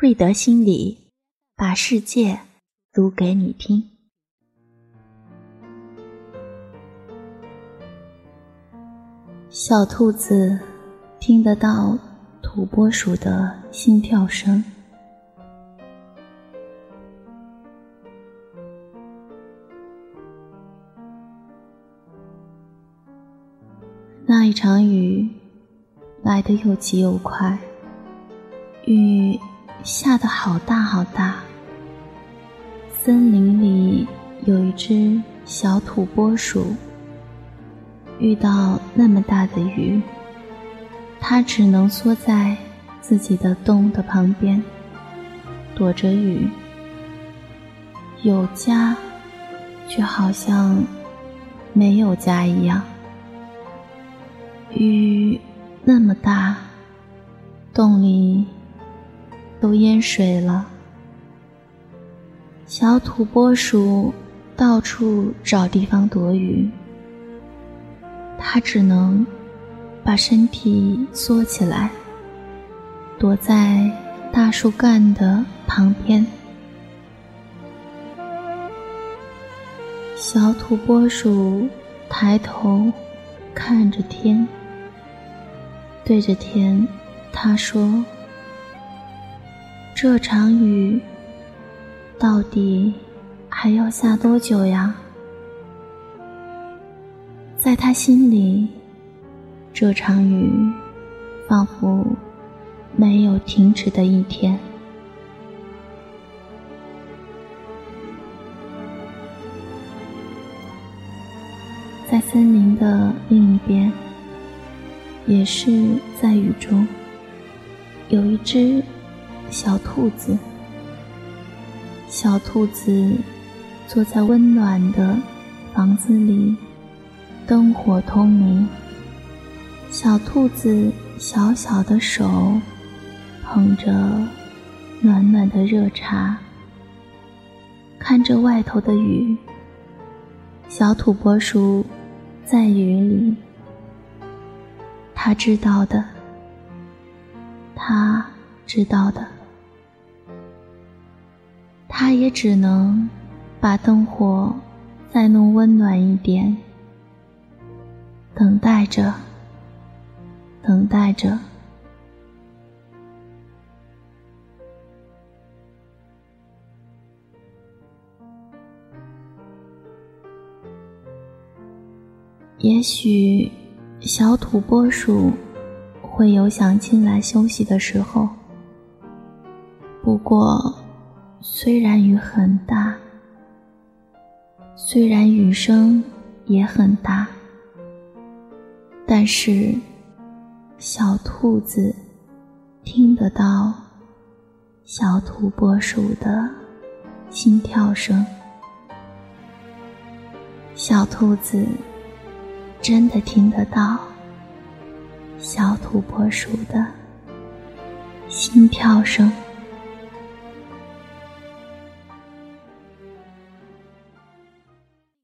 瑞德心里，把世界读给你听。小兔子听得到土拨鼠的心跳声。那一场雨来得又急又快，雨。下得好大好大。森林里有一只小土拨鼠，遇到那么大的雨，它只能缩在自己的洞的旁边，躲着雨。有家，却好像没有家一样。雨那么大，洞里。都淹水了，小土拨鼠到处找地方躲雨，它只能把身体缩起来，躲在大树干的旁边。小土拨鼠抬头看着天，对着天，他说。这场雨到底还要下多久呀？在他心里，这场雨仿佛没有停止的一天。在森林的另一边，也是在雨中，有一只。小兔子，小兔子坐在温暖的房子里，灯火通明。小兔子小小的手捧着暖暖的热茶，看着外头的雨。小土拨鼠在雨里，他知道的，他知道的。他也只能把灯火再弄温暖一点，等待着，等待着。也许小土拨鼠会有想进来休息的时候，不过。虽然雨很大，虽然雨声也很大，但是小兔子听得到小土拨鼠的心跳声。小兔子真的听得到小土拨鼠的心跳声。